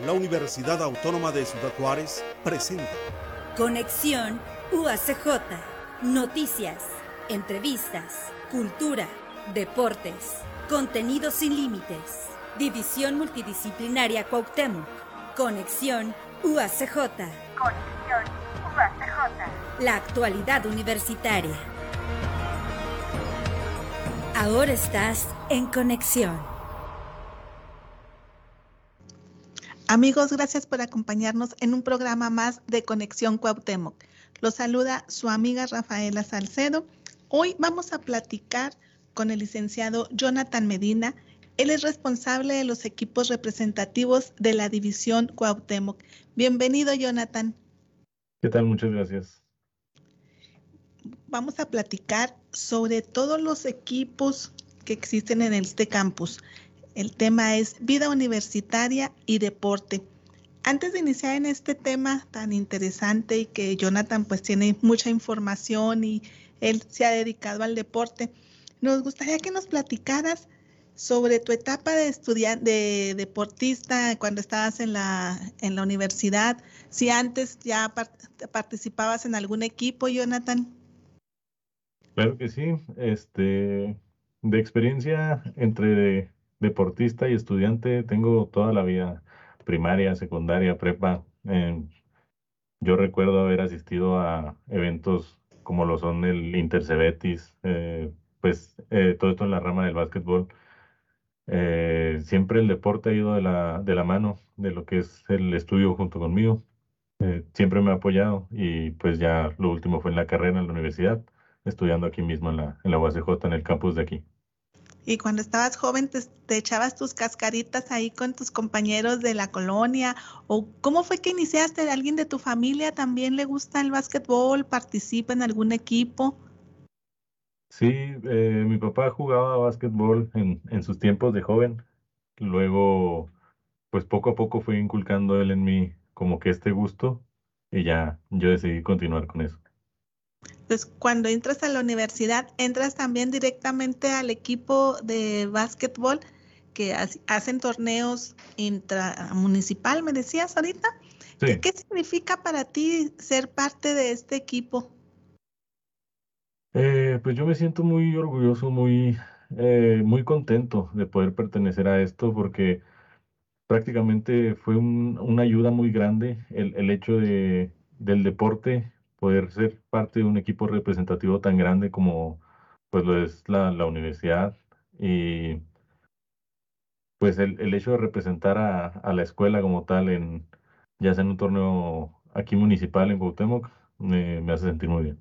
la Universidad Autónoma de Ciudad Juárez presenta Conexión UACJ. Noticias, entrevistas, cultura, deportes, contenido sin límites. División Multidisciplinaria Cuauhtémoc. Conexión UACJ. Conexión UACJ. La actualidad universitaria. Ahora estás en conexión. Amigos, gracias por acompañarnos en un programa más de Conexión Cuauhtémoc. Los saluda su amiga Rafaela Salcedo. Hoy vamos a platicar con el licenciado Jonathan Medina. Él es responsable de los equipos representativos de la división Cuauhtémoc. Bienvenido, Jonathan. ¿Qué tal? Muchas gracias vamos a platicar sobre todos los equipos que existen en este campus. El tema es vida universitaria y deporte. Antes de iniciar en este tema tan interesante y que Jonathan pues tiene mucha información y él se ha dedicado al deporte, nos gustaría que nos platicaras sobre tu etapa de estudiante, de deportista cuando estabas en la, en la universidad, si antes ya participabas en algún equipo, Jonathan. Claro que sí. Este, de experiencia entre deportista y estudiante tengo toda la vida, primaria, secundaria, prepa. yo recuerdo haber asistido a eventos como lo son el Intercebetis, eh, pues eh, todo esto en la rama del básquetbol. Eh, siempre el deporte ha ido de la, de la mano de lo que es el estudio junto conmigo. siempre me ha apoyado y pues ya lo último fue en la carrera en la universidad estudiando aquí mismo en la, en la UACJ, en el campus de aquí. Y cuando estabas joven, te, echabas tus cascaritas ahí con tus compañeros de la colonia? ¿O cómo fue que iniciaste? ¿Alguien de tu familia también le gusta el básquetbol? ¿Participa en algún equipo? Sí, eh, mi papá jugaba básquetbol en, sus tiempos de joven. Luego, pues poco a poco fue inculcando él en mí como que este gusto y ya yo decidí continuar con eso. Entonces, cuando entras a la universidad, entras también directamente al equipo de básquetbol que hacen torneos intramunicipal, me decías ahorita. ¿Qué, significa para ti ser parte de este equipo? Eh, pues yo me siento muy orgulloso, muy, eh, muy contento de poder pertenecer a esto porque prácticamente fue una ayuda muy grande el, el hecho de, del deporte poder ser parte de un equipo representativo tan grande como pues lo es la, universidad y pues el, hecho de representar a, la escuela como tal en ya sea en un torneo aquí municipal en Cuauhtémoc me, hace sentir muy bien.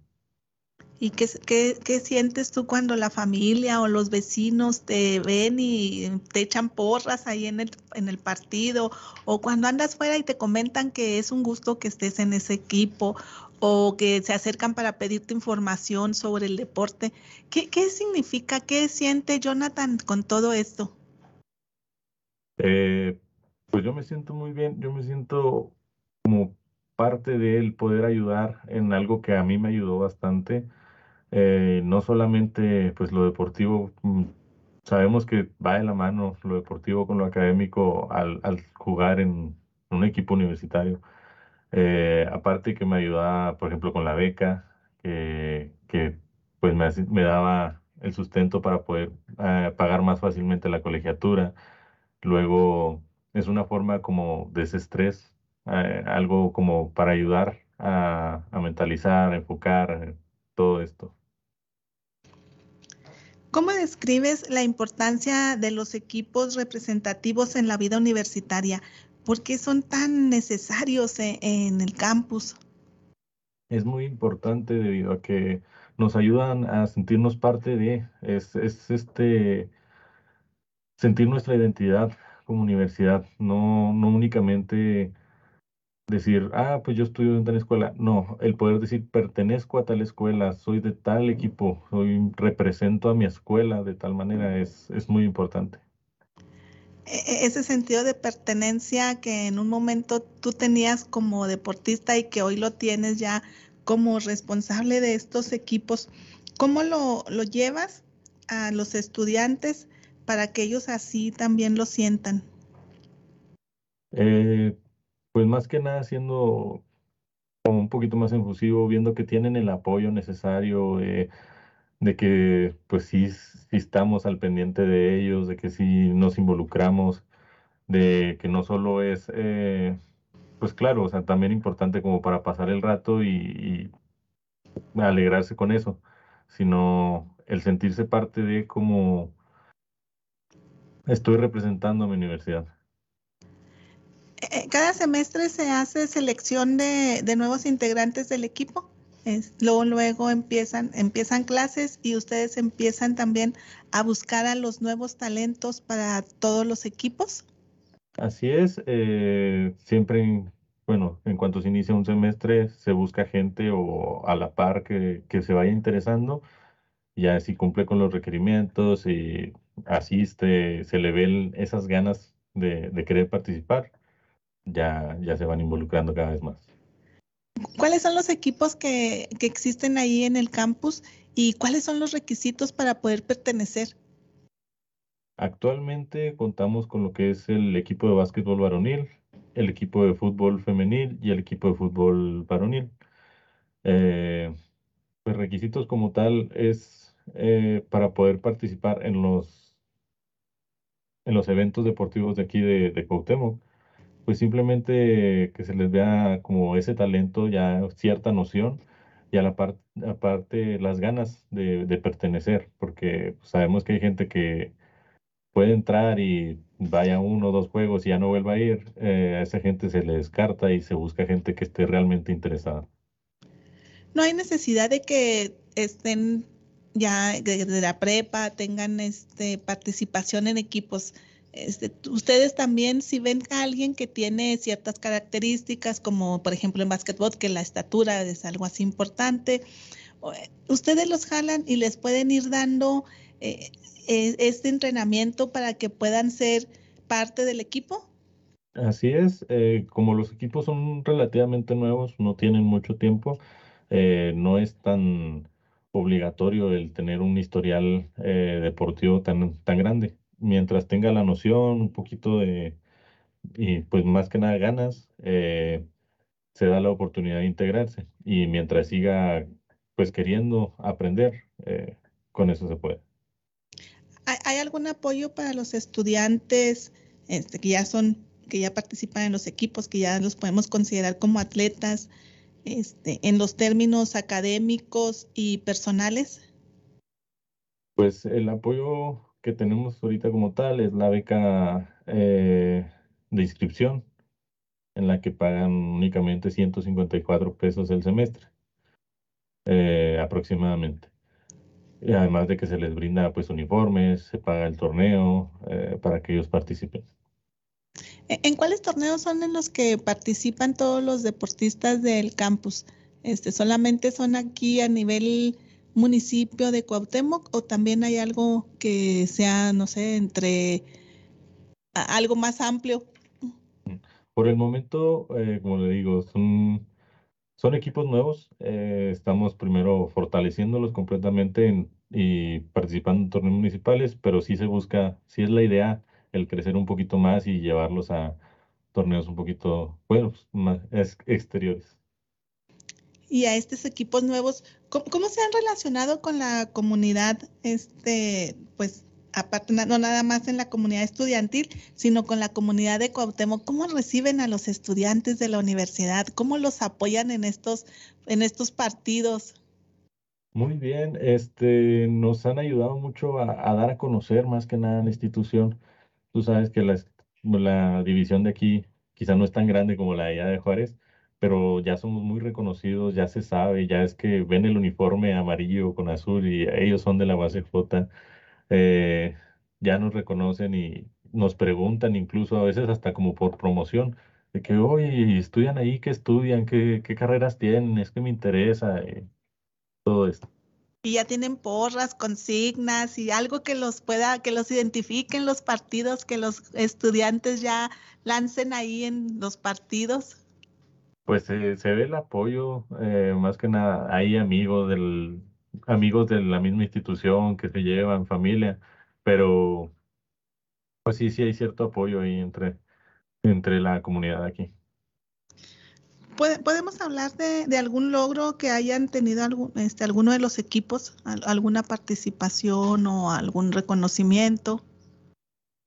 ¿Y qué, qué, qué, sientes tú cuando la familia o los vecinos te ven y te echan porras ahí en el, en el partido? O cuando andas fuera y te comentan que es un gusto que estés en ese equipo o que se acercan para pedirte información sobre el deporte. ¿Qué, significa, qué siente Jonathan con todo esto? Eh, pues yo me siento muy bien, yo me siento como parte de él poder ayudar en algo que a mí me ayudó bastante. Eh, no solamente pues lo deportivo, mm, sabemos que va de la mano lo deportivo con lo académico al, al jugar en un equipo universitario eh, aparte que me ayudaba, por ejemplo, con la beca, que, pues me, daba el sustento para poder eh, pagar más fácilmente la colegiatura. Luego es una forma como de ese estrés, eh, algo como para ayudar a, mentalizar, enfocar todo esto. ¿Cómo describes la importancia de los equipos representativos en la vida universitaria? ¿Por qué son tan necesarios e, en, el campus? Es muy importante debido a que nos ayudan a sentirnos parte de, es, este, sentir nuestra identidad como universidad, no, no únicamente decir, ah, pues yo estudio en tal escuela. No, el poder decir, pertenezco a tal escuela, soy de tal equipo, soy, represento a mi escuela de tal manera, es, es muy importante. E, e, ese sentido de pertenencia que en un momento tú tenías como deportista y que hoy lo tienes ya como responsable de estos equipos, ¿cómo lo, lo llevas a los estudiantes para que ellos así también lo sientan? Eh, pues más que nada siendo como un poquito más infusivo, viendo que tienen el apoyo necesario, eh, de que pues sí, sí estamos al pendiente de ellos, de que sí nos involucramos, de que no solo es, eh, pues claro, o sea, también importante como para pasar el rato y, alegrarse con eso, sino el sentirse parte de cómo estoy representando a mi universidad. Eh, cada semestre se hace selección de, de nuevos integrantes del equipo. Es, luego, luego empiezan, empiezan clases y ustedes empiezan también a buscar a los nuevos talentos para todos los equipos. Así es, eh, siempre, bueno, en cuanto se inicia un semestre, se busca gente o a la par que, que se vaya interesando, ya si cumple con los requerimientos y asiste, se le ven esas ganas de, de querer participar, ya, ya se van involucrando cada vez más. ¿Cuáles son los equipos que, que existen ahí en el campus y cuáles son los requisitos para poder pertenecer? Actualmente contamos con lo que es el equipo de básquetbol varonil, el equipo de fútbol femenil y el equipo de fútbol varonil. Eh, pues requisitos como tal es eh, para poder participar en los, en los eventos deportivos de aquí de, de pues simplemente que se les vea como ese talento, ya cierta noción y a la parte aparte las ganas de, pertenecer, porque pues, sabemos que hay gente que puede entrar y vaya uno o dos juegos y ya no vuelva a ir, eh, a esa gente se le descarta y se busca gente que esté realmente interesada. No hay necesidad de que estén ya de la prepa, tengan este participación en equipos este, ustedes también, si ven a alguien que tiene ciertas características, como por ejemplo en básquetbol, que la estatura es algo así importante, ustedes los jalan y les pueden ir dando eh, e, este entrenamiento para que puedan ser parte del equipo. Así es, eh, como los equipos son relativamente nuevos, no tienen mucho tiempo, eh, no es tan obligatorio el tener un historial eh, deportivo tan, tan grande mientras tenga la noción, un poquito de, y pues más que nada ganas, eh, se da la oportunidad de integrarse. Y mientras siga pues queriendo aprender, eh, con eso se puede. ¿Hay algún apoyo para los estudiantes este, que ya son, que ya participan en los equipos, que ya los podemos considerar como atletas, este, en los términos académicos y personales? Pues el apoyo que tenemos ahorita como tal es la beca eh, de inscripción, en la que pagan únicamente 154 pesos el semestre, eh, aproximadamente. Y además de que se les brinda pues uniformes, se paga el torneo eh, para que ellos participen. ¿En cuáles torneos son en los que participan todos los deportistas del campus? Este, ¿Solamente son aquí a nivel municipio de Cuauhtémoc o también hay algo que sea, no sé, entre algo más amplio? Por el momento, eh, como le digo, son, son equipos nuevos. Eh, estamos primero fortaleciéndolos completamente en, y participando en torneos municipales, pero sí se busca, sí es la idea el crecer un poquito más y llevarlos a torneos un poquito, bueno, más exteriores y a estos equipos nuevos, ¿cómo, ¿cómo, se han relacionado con la comunidad, este, pues, aparte, no nada más en la comunidad estudiantil, sino con la comunidad de Cuauhtémoc? ¿Cómo reciben a los estudiantes de la universidad? ¿Cómo los apoyan en estos, en estos partidos? Muy bien, este, nos han ayudado mucho a, a dar a conocer más que nada la institución. Tú sabes que la, la división de aquí quizá no es tan grande como la de allá de Juárez, pero ya somos muy reconocidos, ya se sabe, ya es que ven el uniforme amarillo con azul y ellos son de la base J, eh, ya nos reconocen y nos preguntan incluso a veces hasta como por promoción, de que, oye, estudian ahí, ¿qué estudian? ¿Qué, qué carreras tienen? Es que me interesa eh, todo esto. Y ya tienen porras, consignas y algo que los pueda, que los identifiquen los partidos, que los estudiantes ya lancen ahí en los partidos. Pues eh, se ve el apoyo, eh, más que nada, hay amigos del, amigos de la misma institución que se llevan, familia, pero pues sí, sí hay cierto apoyo ahí entre, entre la comunidad aquí. ¿Podemos hablar de, algún logro que hayan tenido algún, este, alguno de los equipos, alguna participación o algún reconocimiento?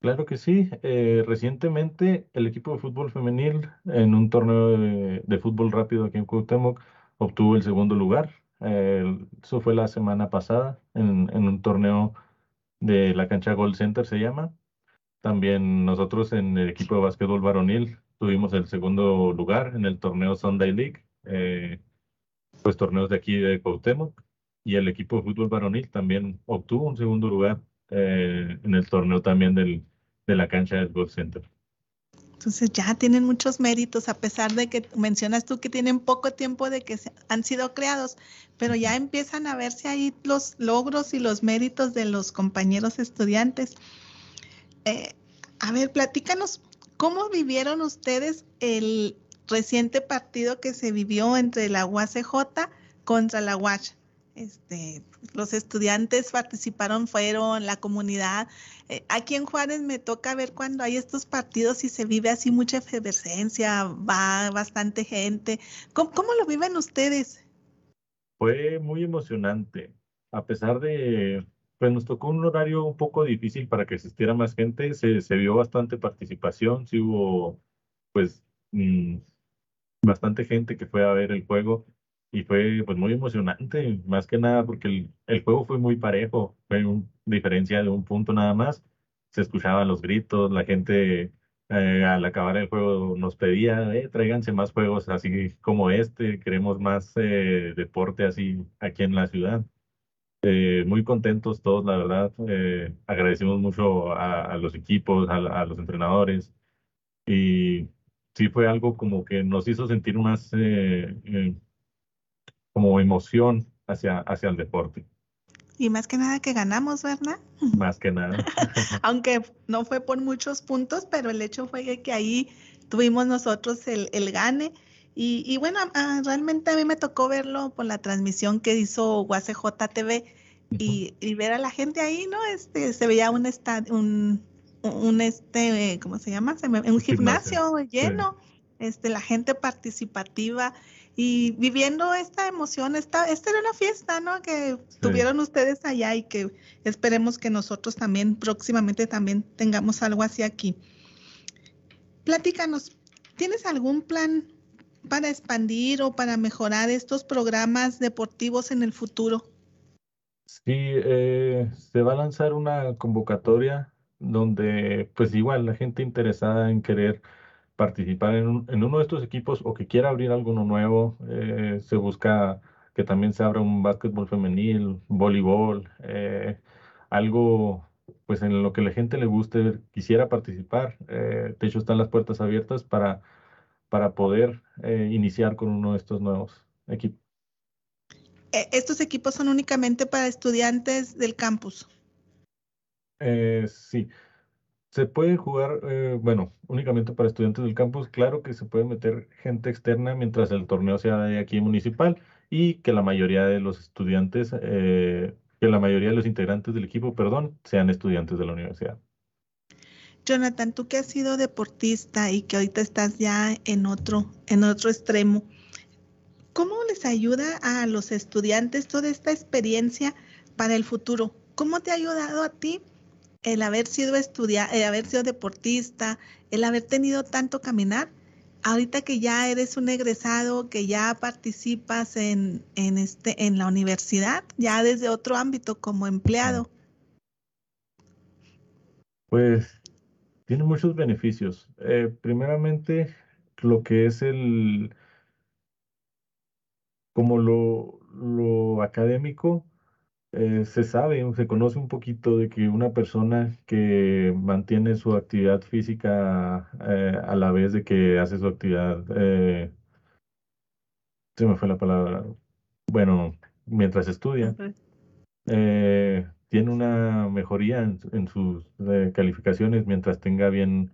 Claro que sí. Eh, recientemente el equipo de fútbol femenil en un torneo de, fútbol rápido aquí en Cuauhtémoc obtuvo el segundo lugar. eso fue la semana pasada en, en, un torneo de la cancha Gold Center se llama. También nosotros en el equipo de básquetbol varonil tuvimos el segundo lugar en el torneo Sunday League, eh, pues torneos de aquí de Cuauhtémoc, y el equipo de fútbol varonil también obtuvo un segundo lugar eh, en el torneo también del, de la cancha del Golf Center. Entonces ya tienen muchos méritos, a pesar de que mencionas tú que tienen poco tiempo de que han sido creados, pero ya empiezan a verse ahí los logros y los méritos de los compañeros estudiantes. Eh, a ver, platícanos ¿Cómo vivieron ustedes el reciente partido que se vivió entre la UACJ contra la UACH? Este, los estudiantes participaron, fueron, la comunidad. Eh, aquí en Juárez me toca ver cuando hay estos partidos y se vive así mucha efervescencia, va bastante gente. ¿Cómo, lo viven ustedes? Fue muy emocionante, a pesar de pues nos tocó un horario un poco difícil para que asistiera más gente, se, se vio bastante participación, sí hubo pues mm, bastante gente que fue a ver el juego y fue pues muy emocionante, más que nada porque el, el juego fue muy parejo, fue una diferencia de un punto nada más, se escuchaban los gritos, la gente eh, al acabar el juego nos pedía, eh, tráiganse más juegos así como este, queremos más eh, deporte así aquí en la ciudad. Eh, muy contentos todos, la verdad. Eh, agradecemos mucho a, los equipos, a, los entrenadores. Y sí fue algo como que nos hizo sentir más eh, como emoción hacia, hacia el deporte. Y más que nada que ganamos, ¿verdad? Más que nada. Aunque no fue por muchos puntos, pero el hecho fue que ahí tuvimos nosotros el, el gane. Y, bueno, ah, realmente a mí me tocó verlo por la transmisión que hizo UACJ TV y, y, ver a la gente ahí, ¿no? Este, se veía un un, un, este, ¿cómo se llama? un gimnasio, lleno, este, la gente participativa y viviendo esta emoción, esta, esta era una fiesta, ¿no? Que tuvieron ustedes allá y que esperemos que nosotros también próximamente también tengamos algo así aquí. Platícanos, ¿tienes algún plan para expandir o para mejorar estos programas deportivos en el futuro? Sí, eh, se va a lanzar una convocatoria donde pues igual la gente interesada en querer participar en, en uno de estos equipos o que quiera abrir alguno nuevo, eh, se busca que también se abra un básquetbol femenil, voleibol, eh, algo pues en lo que la gente le guste, quisiera participar. de hecho, están las puertas abiertas para para poder eh, iniciar con uno de estos nuevos equipos. Eh, ¿Estos equipos son únicamente para estudiantes del campus? Eh, sí, se puede jugar, bueno, únicamente para estudiantes del campus. Claro que se puede meter gente externa mientras el torneo sea de aquí municipal y que la mayoría de los estudiantes, que la mayoría de los integrantes del equipo, perdón, sean estudiantes de la universidad. Jonathan, tú que has sido deportista y que ahorita estás ya en otro, en otro extremo, ¿cómo les ayuda a los estudiantes toda esta experiencia para el futuro? ¿Cómo te ha ayudado a ti el haber sido estudia el haber sido deportista, el haber tenido tanto caminar? Ahorita que ya eres un egresado, que ya participas en, en, este, en la universidad, ya desde otro ámbito como empleado. Pues tiene muchos beneficios. Eh, primeramente, lo que es el, como lo, lo académico, eh, se sabe, se conoce un poquito de que una persona que mantiene su actividad física eh, a la vez de que hace su actividad, se me fue la palabra, bueno, mientras estudia, tiene una mejoría en, sus eh, calificaciones mientras tenga bien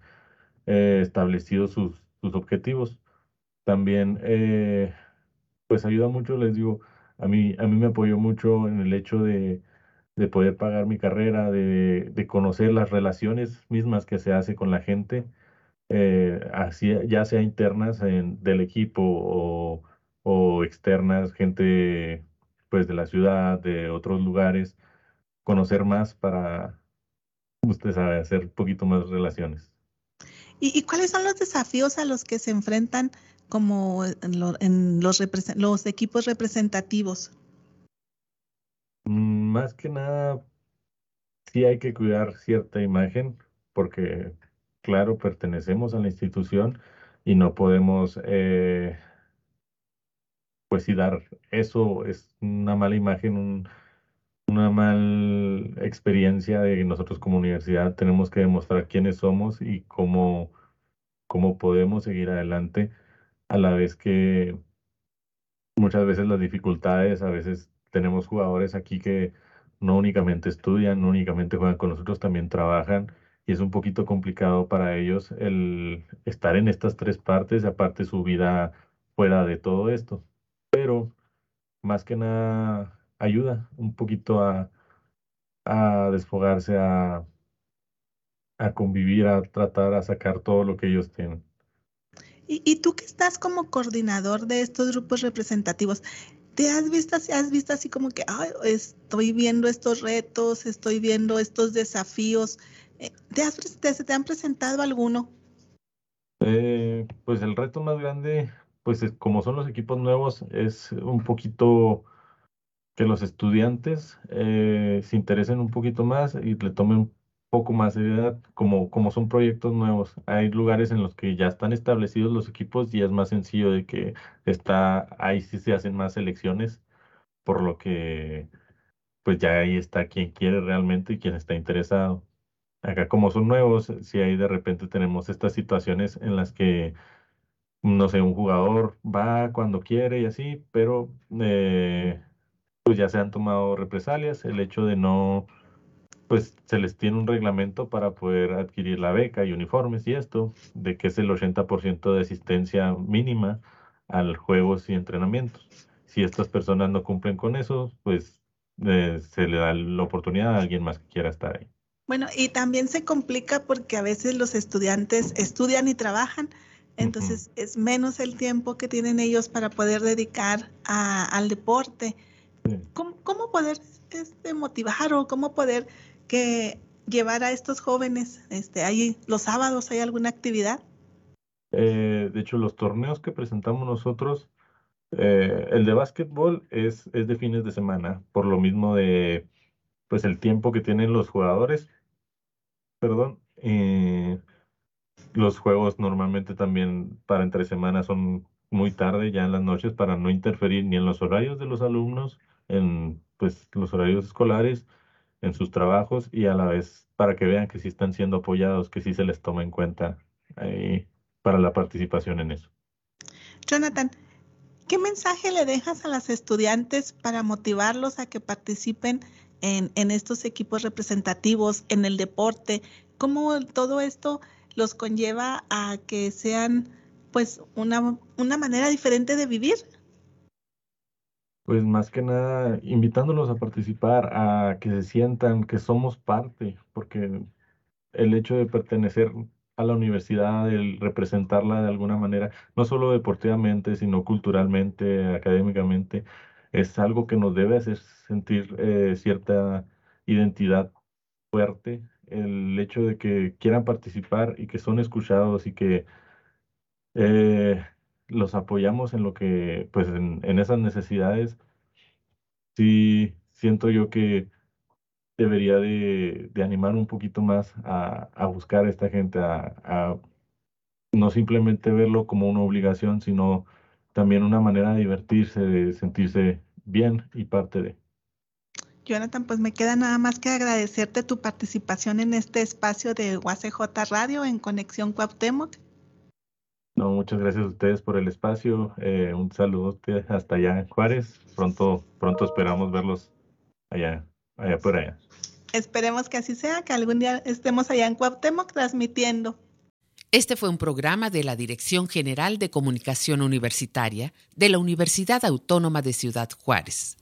eh, establecidos sus, objetivos. También, eh, pues ayuda mucho, les digo, a mí, a mí me apoyó mucho en el hecho de, poder pagar mi carrera, de, de, conocer las relaciones mismas que se hace con la gente. eh, ya sea internas del equipo o, o externas, gente pues de la ciudad, de otros lugares, conocer más para, usted sabe, hacer un poquito más relaciones. ¿Y, cuáles son los desafíos a los que se enfrentan como en, los, los equipos representativos? Más que nada, sí hay que cuidar cierta imagen, porque, claro, pertenecemos a la institución y no podemos, eh, pues sí, dar eso, es una mala imagen, un, una mala experiencia de nosotros como universidad tenemos que demostrar quiénes somos y cómo, cómo podemos seguir adelante a la vez que muchas veces las dificultades, a veces tenemos jugadores aquí que no únicamente estudian, no únicamente juegan con nosotros, también trabajan y es un poquito complicado para ellos el estar en estas tres partes, aparte su vida fuera de todo esto. Pero más que nada ayuda un poquito a, desfogarse, a, a convivir, a tratar, a sacar todo lo que ellos tienen. Y, tú que estás como coordinador de estos grupos representativos, ¿te has visto, has visto así como que estoy viendo estos retos, estoy viendo estos desafíos? Eh, ¿Te, te, han presentado alguno? Eh, pues el reto más grande, pues como son los equipos nuevos, es un poquito que los estudiantes eh, se interesen un poquito más y le tomen poco más seriedad, como, como son proyectos nuevos. Hay lugares en los que ya están establecidos los equipos y es más sencillo de que está, ahí sí se hacen más elecciones, por lo que pues ya ahí está quien quiere realmente y quien está interesado. Acá como son nuevos, si ahí de repente tenemos estas situaciones en las que, no sé, un jugador va cuando quiere y así, pero eh, pues ya se han tomado represalias, el hecho de no, pues se les tiene un reglamento para poder adquirir la beca y uniformes y esto, de que es el 80% de asistencia mínima al juegos y entrenamientos. Si estas personas no cumplen con eso, pues eh, se le da la oportunidad a alguien más que quiera estar ahí. Bueno, y también se complica porque a veces los estudiantes estudian y trabajan, entonces es menos el tiempo que tienen ellos para poder dedicar al deporte. ¿Cómo, poder este, motivar o cómo poder que llevar a estos jóvenes? Este, ¿hay, ¿Los sábados hay alguna actividad? Eh, de hecho, los torneos que presentamos nosotros, eh, el de básquetbol es, es de fines de semana, por lo mismo de pues el tiempo que tienen los jugadores. Perdón. Eh, los juegos normalmente también para entre semanas son muy tarde, ya en las noches, para no interferir ni en los horarios de los alumnos en pues, los horarios escolares, en sus trabajos y a la vez para que vean que sí están siendo apoyados, que sí se les toma en cuenta para la participación en eso. Jonathan, ¿qué mensaje le dejas a los estudiantes para motivarlos a que participen en, en estos equipos representativos, en el deporte? ¿Cómo todo esto los conlleva a que sean pues una, una manera diferente de vivir? Pues más que nada, invitándolos a participar, a que se sientan que somos parte, porque el hecho de pertenecer a la universidad, el representarla de alguna manera, no solo deportivamente, sino culturalmente, académicamente, es algo que nos debe hacer sentir eh, cierta identidad fuerte. El hecho de que quieran participar y que son escuchados y que eh, los apoyamos en lo que, pues en, esas necesidades, sí siento yo que debería de, animar un poquito más a, buscar a esta gente, a, no simplemente verlo como una obligación, sino también una manera de divertirse, de sentirse bien y parte de. Jonathan, pues me queda nada más que agradecerte tu participación en este espacio de UACJ Radio en Conexión Cuauhtémoc no, muchas gracias a ustedes por el espacio. Eh, un saludo hasta allá en Juárez. Pronto, pronto esperamos verlos allá, allá por allá. Esperemos que así sea, que algún día estemos allá en Cuauhtémoc transmitiendo. Este fue un programa de la Dirección General de Comunicación Universitaria de la Universidad Autónoma de Ciudad Juárez.